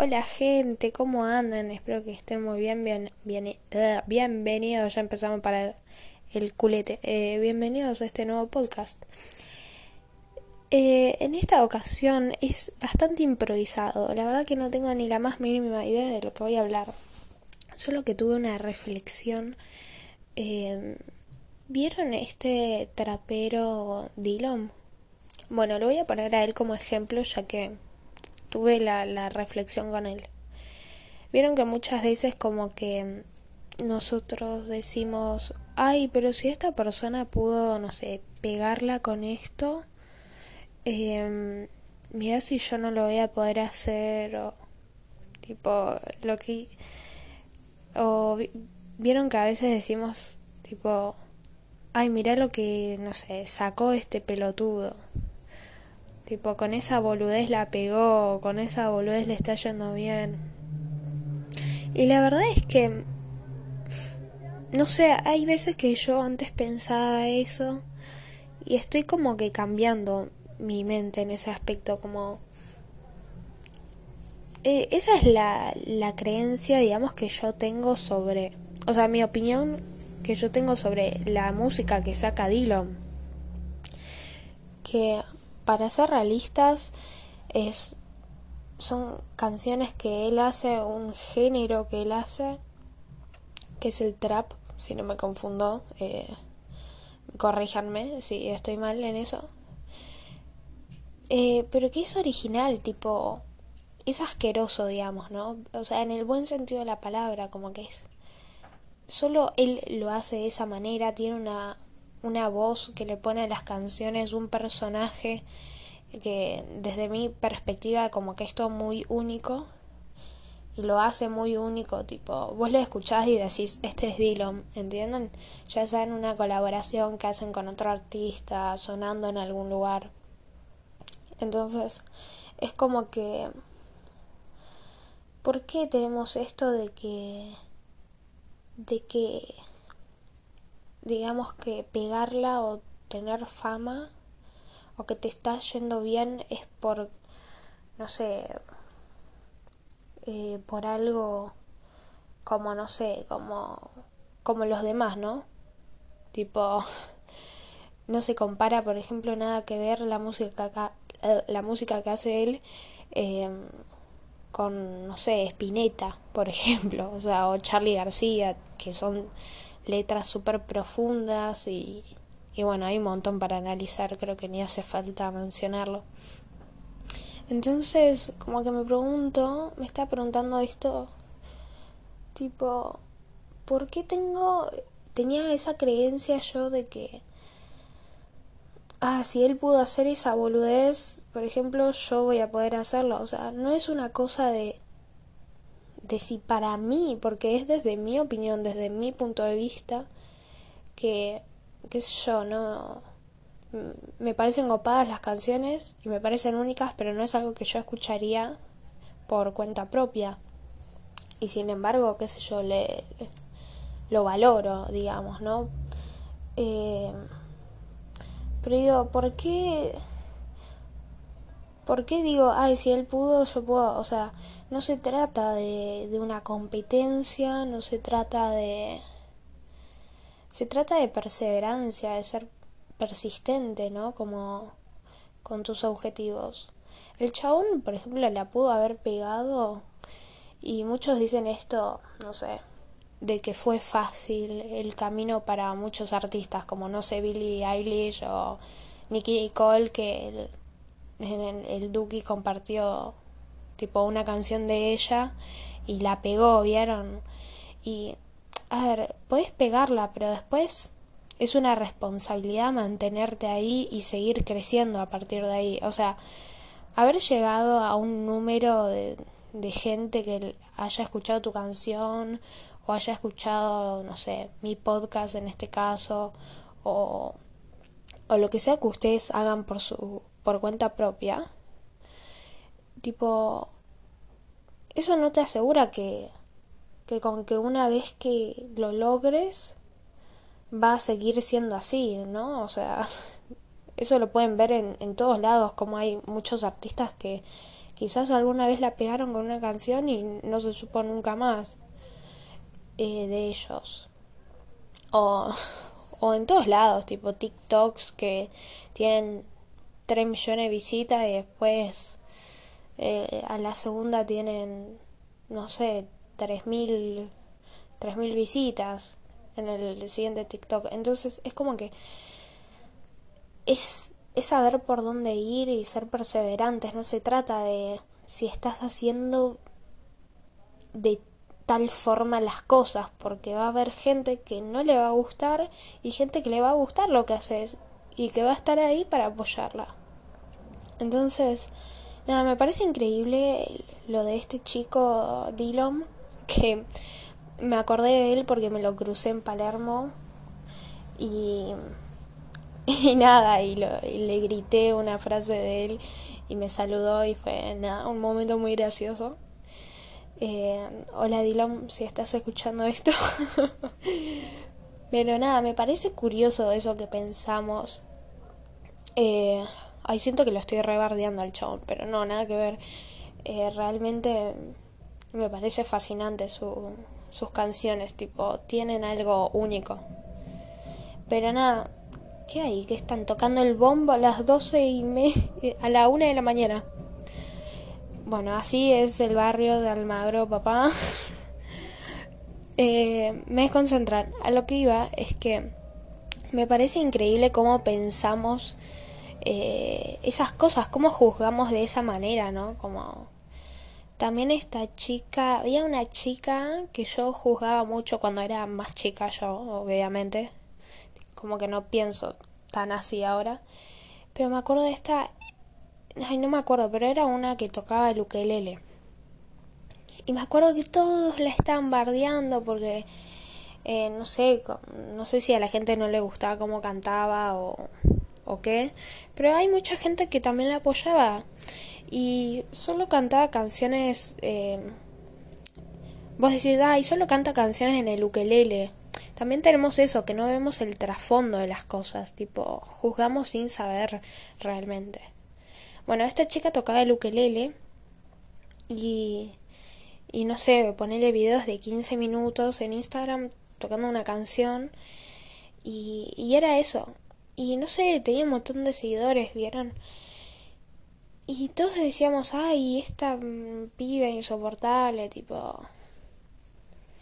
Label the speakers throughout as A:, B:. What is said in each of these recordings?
A: Hola gente, ¿cómo andan? Espero que estén muy bien, bien, bien uh, bienvenidos, ya empezamos para el culete, eh, bienvenidos a este nuevo podcast. Eh, en esta ocasión es bastante improvisado, la verdad que no tengo ni la más mínima idea de lo que voy a hablar, solo que tuve una reflexión. Eh, ¿Vieron este trapero Dylan? Bueno, lo voy a poner a él como ejemplo ya que tuve la, la reflexión con él. Vieron que muchas veces como que nosotros decimos, ay, pero si esta persona pudo, no sé, pegarla con esto, eh, mira si yo no lo voy a poder hacer, o tipo, lo que... O vieron que a veces decimos, tipo, ay, mira lo que, no sé, sacó este pelotudo. Tipo, con esa boludez la pegó, con esa boludez le está yendo bien. Y la verdad es que, no sé, hay veces que yo antes pensaba eso y estoy como que cambiando mi mente en ese aspecto, como... Eh, esa es la, la creencia, digamos, que yo tengo sobre... O sea, mi opinión que yo tengo sobre la música que saca Dylan. Que para ser realistas, es, son canciones que él hace, un género que él hace, que es el trap, si no me confundo, eh, corríjanme si estoy mal en eso. Eh, pero que es original, tipo, es asqueroso, digamos, ¿no? O sea, en el buen sentido de la palabra, como que es... Solo él lo hace de esa manera, tiene una, una voz que le pone a las canciones un personaje que desde mi perspectiva como que esto muy único y lo hace muy único, tipo, vos lo escuchás y decís, este es Dylan, ¿entienden? Ya sea en una colaboración que hacen con otro artista, sonando en algún lugar. Entonces, es como que... ¿Por qué tenemos esto de que... de que digamos que pegarla o tener fama o que te está yendo bien es por, no sé, eh, por algo como, no sé, como, como los demás, ¿no? Tipo, no se compara, por ejemplo, nada que ver la música, eh, la música que hace él eh, con, no sé, Spinetta, por ejemplo, o sea, o Charlie García, que son letras súper profundas y, y bueno, hay un montón para analizar, creo que ni hace falta mencionarlo. Entonces, como que me pregunto, me está preguntando esto, tipo, ¿por qué tengo, tenía esa creencia yo de que, ah, si él pudo hacer esa boludez, por ejemplo, yo voy a poder hacerlo? O sea, no es una cosa de, de si para mí, porque es desde mi opinión, desde mi punto de vista, que, qué sé yo, no... Me parecen copadas las canciones y me parecen únicas, pero no es algo que yo escucharía por cuenta propia. Y sin embargo, qué sé yo, le, lo valoro, digamos, ¿no? Eh, pero digo, ¿por qué? ¿Por qué digo, ay, si él pudo, yo puedo? O sea, no se trata de, de una competencia, no se trata de se trata de perseverancia, de ser persistente, ¿no? Como con tus objetivos. El chabón, por ejemplo, la pudo haber pegado y muchos dicen esto, no sé, de que fue fácil el camino para muchos artistas, como no sé, Billie Eilish o Nicky Cole, que el, el, el Duki compartió tipo una canción de ella y la pegó, ¿vieron? Y a ver, puedes pegarla, pero después es una responsabilidad mantenerte ahí y seguir creciendo a partir de ahí. O sea, haber llegado a un número de, de gente que haya escuchado tu canción o haya escuchado, no sé, mi podcast en este caso o, o lo que sea que ustedes hagan por su por cuenta propia. Tipo eso no te asegura que que con que una vez que lo logres va a seguir siendo así, ¿no? O sea, eso lo pueden ver en, en todos lados, como hay muchos artistas que, quizás alguna vez la pegaron con una canción y no se supo nunca más eh, de ellos. O, o en todos lados, tipo TikToks que tienen 3 millones de visitas y después eh, a la segunda tienen, no sé, 3.000 mil visitas en el siguiente TikTok. Entonces es como que es, es saber por dónde ir y ser perseverantes. No se trata de si estás haciendo de tal forma las cosas, porque va a haber gente que no le va a gustar y gente que le va a gustar lo que haces y que va a estar ahí para apoyarla. Entonces, nada, me parece increíble lo de este chico Dylan, que me acordé de él porque me lo crucé en Palermo y, y nada, y le grité una frase de él y me saludó y fue nada, un momento muy gracioso. Eh, hola Dylan, si estás escuchando esto. Pero nada, me parece curioso eso que pensamos. Eh, Ay, siento que lo estoy rebardeando al chabón, pero no, nada que ver. Eh, realmente me parece fascinante su, sus canciones, tipo, tienen algo único. Pero nada, ¿qué hay? Que están tocando el bombo a las doce y me... a la una de la mañana. Bueno, así es el barrio de Almagro, papá. eh, me desconcentran. A lo que iba es que me parece increíble cómo pensamos eh, esas cosas, cómo juzgamos de esa manera, ¿no? Como también esta chica, había una chica que yo juzgaba mucho cuando era más chica yo, obviamente, como que no pienso tan así ahora, pero me acuerdo de esta, ay no me acuerdo, pero era una que tocaba el ukelele. Y me acuerdo que todos la estaban bardeando porque eh, no sé, no sé si a la gente no le gustaba cómo cantaba o o qué, pero hay mucha gente que también la apoyaba y solo cantaba canciones. Eh, vos decís, ay, solo canta canciones en el ukelele. También tenemos eso, que no vemos el trasfondo de las cosas, tipo, juzgamos sin saber realmente. Bueno, esta chica tocaba el ukelele y, y no sé, ponerle videos de 15 minutos en Instagram tocando una canción y, y era eso, y no sé, tenía un montón de seguidores, ¿vieron? Y todos decíamos, ay, esta mm, piba insoportable, tipo...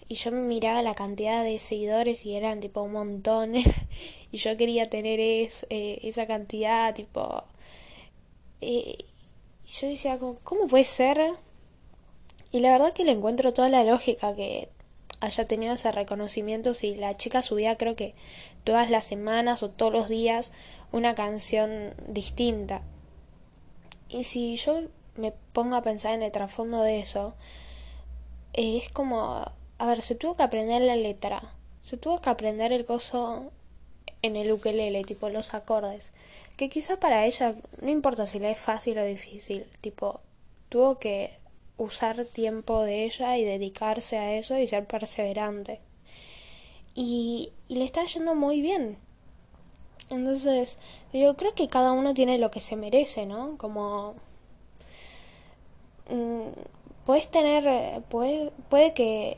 A: Y yo miraba la cantidad de seguidores y eran tipo un montón. y yo quería tener es, eh, esa cantidad, tipo... Eh, y yo decía, ¿cómo puede ser? Y la verdad que le encuentro toda la lógica que haya tenido ese reconocimiento si la chica subía creo que todas las semanas o todos los días una canción distinta. Y si yo me pongo a pensar en el trasfondo de eso, es como, a ver, se tuvo que aprender la letra, se tuvo que aprender el coso en el ukelele, tipo los acordes, que quizá para ella no importa si le es fácil o difícil, tipo, tuvo que usar tiempo de ella y dedicarse a eso y ser perseverante. Y, le está yendo muy bien. Entonces, yo creo que cada uno tiene lo que se merece, ¿no? Como... Mm, puedes tener... Puede, puede que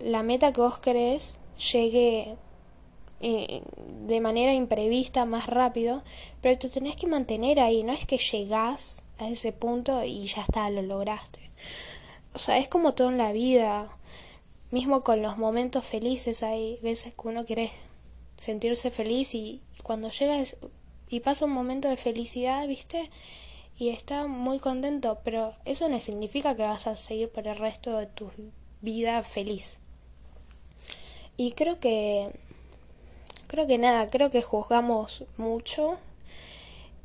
A: la meta que vos querés llegue eh, de manera imprevista más rápido, pero te tenés que mantener ahí, no es que llegás a ese punto y ya está, lo lograste. O sea, es como todo en la vida. Mismo con los momentos felices hay veces que uno quiere sentirse feliz y, cuando llega y pasa un momento de felicidad, ¿viste? Y está muy contento, pero eso no significa que vas a seguir por el resto de tu vida feliz. Y creo que creo que nada, creo que juzgamos mucho,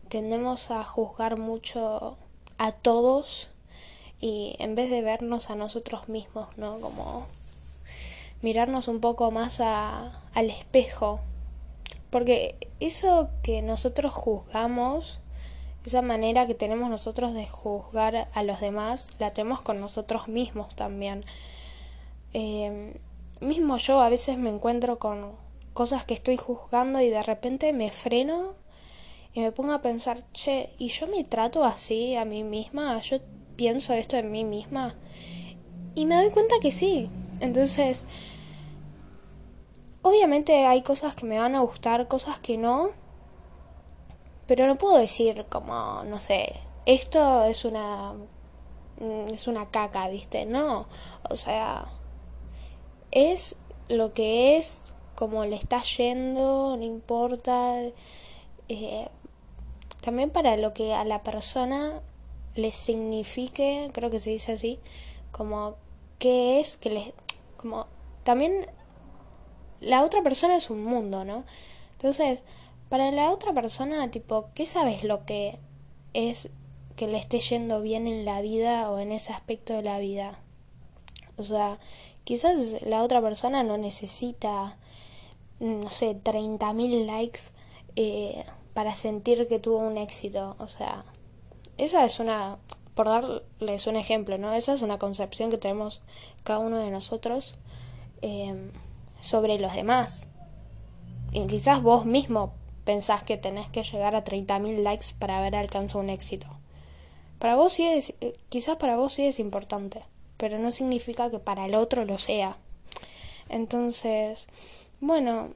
A: tendemos a juzgar mucho a todos y en vez de vernos a nosotros mismos, ¿no? Como mirarnos un poco más a, al espejo. Porque eso que nosotros juzgamos, esa manera que tenemos nosotros de juzgar a los demás, la tenemos con nosotros mismos también. Eh, mismo yo a veces me encuentro con cosas que estoy juzgando y de repente me freno y me pongo a pensar, che, ¿y yo me trato así a mí misma? ¿Yo pienso esto de mí misma? Y me doy cuenta que sí. Entonces, obviamente hay cosas que me van a gustar, cosas que no. Pero no puedo decir como, no sé, esto es una mm, es una caca, ¿viste? No, o sea, es lo que es, como le está yendo, no importa. Eh, también para lo que a la persona le signifique, creo que se dice así, como qué es que le como también la otra persona es un mundo, ¿no? Entonces, para la otra persona, tipo, ¿qué sabes lo que es que le esté yendo bien en la vida o en ese aspecto de la vida? O sea, quizás la otra persona no necesita, no sé, 30.000 likes eh, para sentir que tuvo un éxito. O sea, esa es una, por darles un ejemplo, ¿no? Esa es una concepción que tenemos cada uno de nosotros eh, sobre los demás. Y quizás vos mismo pensás que tenés que llegar a 30.000 likes para haber alcanzado un éxito. Para vos sí es, eh, quizás para vos sí es importante, pero no significa que para el otro lo sea. Entonces, bueno,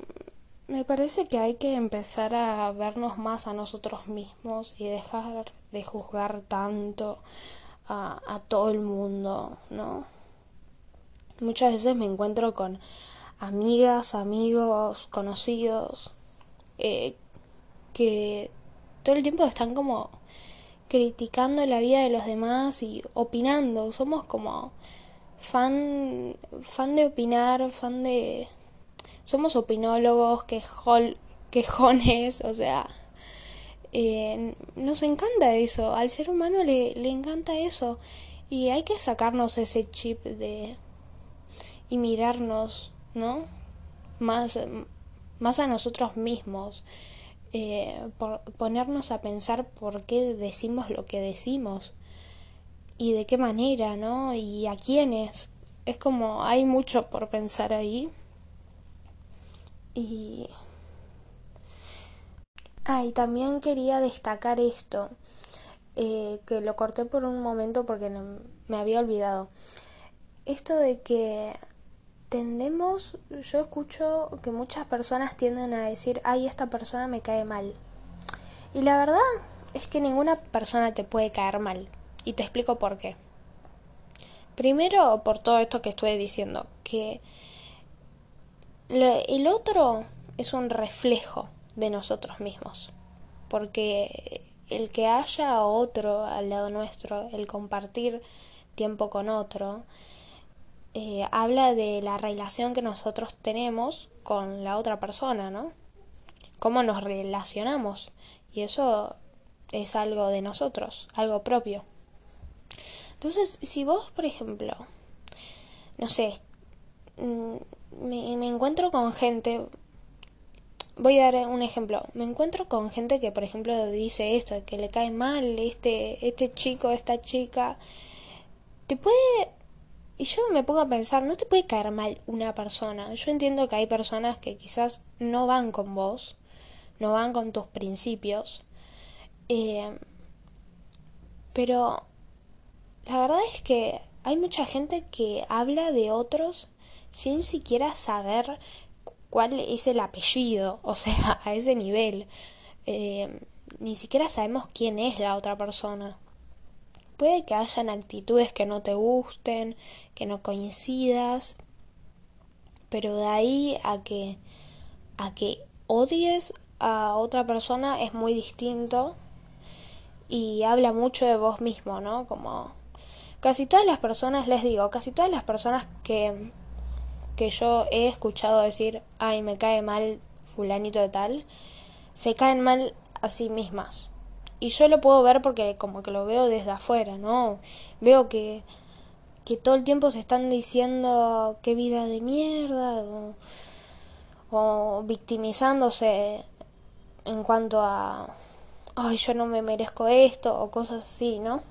A: me parece que hay que empezar a vernos más a nosotros mismos y dejar de juzgar tanto a, a todo el mundo, ¿no? Muchas veces me encuentro con amigas, amigos, conocidos, eh, que todo el tiempo están como criticando la vida de los demás y opinando. Somos como fan, fan de opinar, fan de somos opinólogos, quejones, o sea, eh, nos encanta eso, al ser humano le, le encanta eso y hay que sacarnos ese chip de y mirarnos, ¿no? Más, más a nosotros mismos, eh, por ponernos a pensar por qué decimos lo que decimos y de qué manera, ¿no? Y a quiénes. Es como hay mucho por pensar ahí y... Ah, y también quería destacar esto, eh, que lo corté por un momento porque me había olvidado. Esto de que tendemos, yo escucho que muchas personas tienden a decir, ay, esta persona me cae mal. Y la verdad es que ninguna persona te puede caer mal. Y te explico por qué. Primero, por todo esto que estuve diciendo, que el otro es un reflejo de nosotros mismos, porque el que haya otro al lado nuestro, el compartir tiempo con otro, eh, habla de la relación que nosotros tenemos con la otra persona, ¿no? Cómo nos relacionamos. Y eso es algo de nosotros, algo propio. Entonces, si vos, por ejemplo, no sé, mm, me, me encuentro con gente, voy a dar un ejemplo, me encuentro con gente que por ejemplo dice esto, que le cae mal este, este chico, esta chica, te puede, y yo me pongo a pensar, no te puede caer mal una persona, yo entiendo que hay personas que quizás no van con vos, no van con tus principios, eh, pero la verdad es que hay mucha gente que habla de otros sin siquiera saber cuál es el apellido, o sea, a ese nivel. Eh, ni siquiera sabemos quién es la otra persona. Puede que hayan actitudes que no te gusten, que no coincidas, pero de ahí a que a que odies a otra persona es muy distinto y habla mucho de vos mismo, ¿no? Como casi todas las personas, les digo, casi todas las personas que que yo he escuchado decir, ay, me cae mal fulanito de tal, se caen mal a sí mismas. Y yo lo puedo ver porque como que lo veo desde afuera, ¿no? Veo que, que todo el tiempo se están diciendo qué vida de mierda o, o victimizándose en cuanto a, ay, yo no me merezco esto o cosas así, ¿no?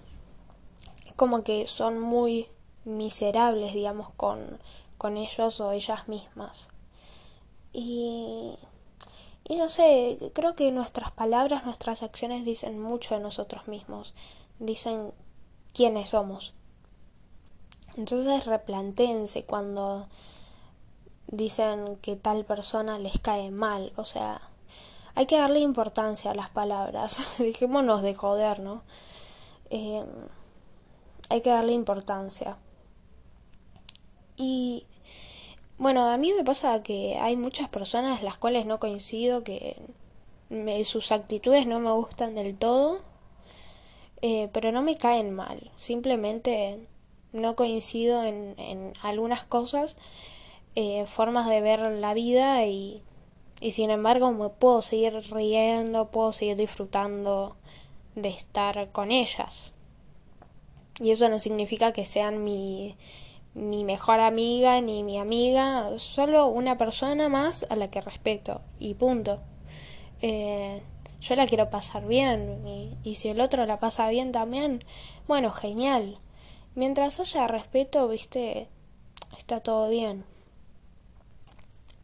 A: Es como que son muy miserables, digamos, con con ellos o ellas mismas. Y, y no sé, creo que nuestras palabras, nuestras acciones dicen mucho de nosotros mismos. Dicen quiénes somos. Entonces replantéense cuando dicen que tal persona les cae mal, o sea, hay que darle importancia a las palabras, dejémonos de joder, ¿no? Eh, hay que darle importancia. Y bueno, a mí me pasa que hay muchas personas las cuales no coincido, que sus actitudes no me gustan del todo, eh, pero no me caen mal, simplemente no coincido en, en algunas cosas, eh, formas de ver la vida y, y sin embargo me puedo seguir riendo, puedo seguir disfrutando de estar con ellas. Y eso no significa que sean mi, mi mejor amiga ni mi amiga, solo una persona más a la que respeto y punto. Eh, yo la quiero pasar bien y, si el otro la pasa bien también, bueno, genial. Mientras haya respeto, viste, está todo bien.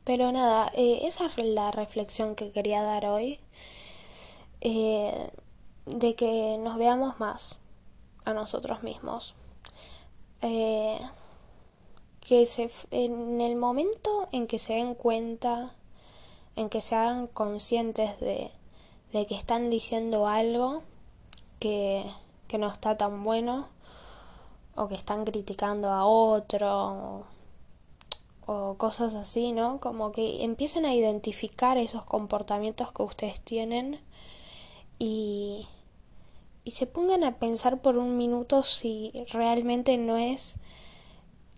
A: Pero nada, eh, esa es la reflexión que quería dar hoy. Eh, de que nos veamos más a nosotros mismos. Eh, que se, en el momento en que se den cuenta, en que se hagan conscientes de, de que están diciendo algo que, que no está tan bueno, o que están criticando a otro o, cosas así, ¿no? Como que empiecen a identificar esos comportamientos que ustedes tienen y, y se pongan a pensar por un minuto si realmente no es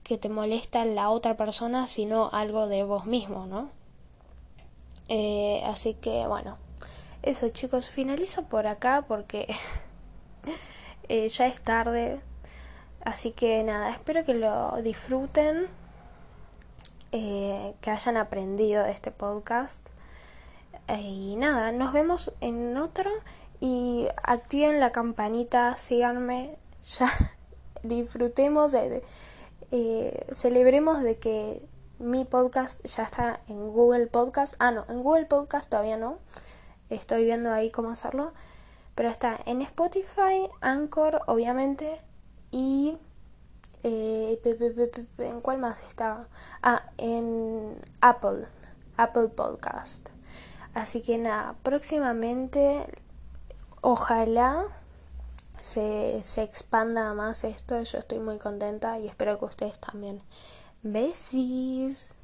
A: que te molesta la otra persona, sino algo de vos mismo, ¿no? Eh, así que bueno, eso chicos, finalizo por acá porque eh, ya es tarde, Así que nada, espero que lo disfruten, eh, que hayan aprendido de este podcast. y nada, nos vemos en otro y activen la campanita, síganme, ya disfrutemos, de, eh, celebremos de que mi podcast ya está en Google Podcast. Ah, no, en Google Podcast todavía no. Estoy viendo ahí cómo hacerlo. Pero está en Spotify, Anchor, obviamente, y eh, ¿en cuál más está? Ah, en Apple, Apple Podcast. Así que nada, próximamente ojalá se, se expanda más esto. Yo estoy muy contenta y espero que ustedes también. Besis.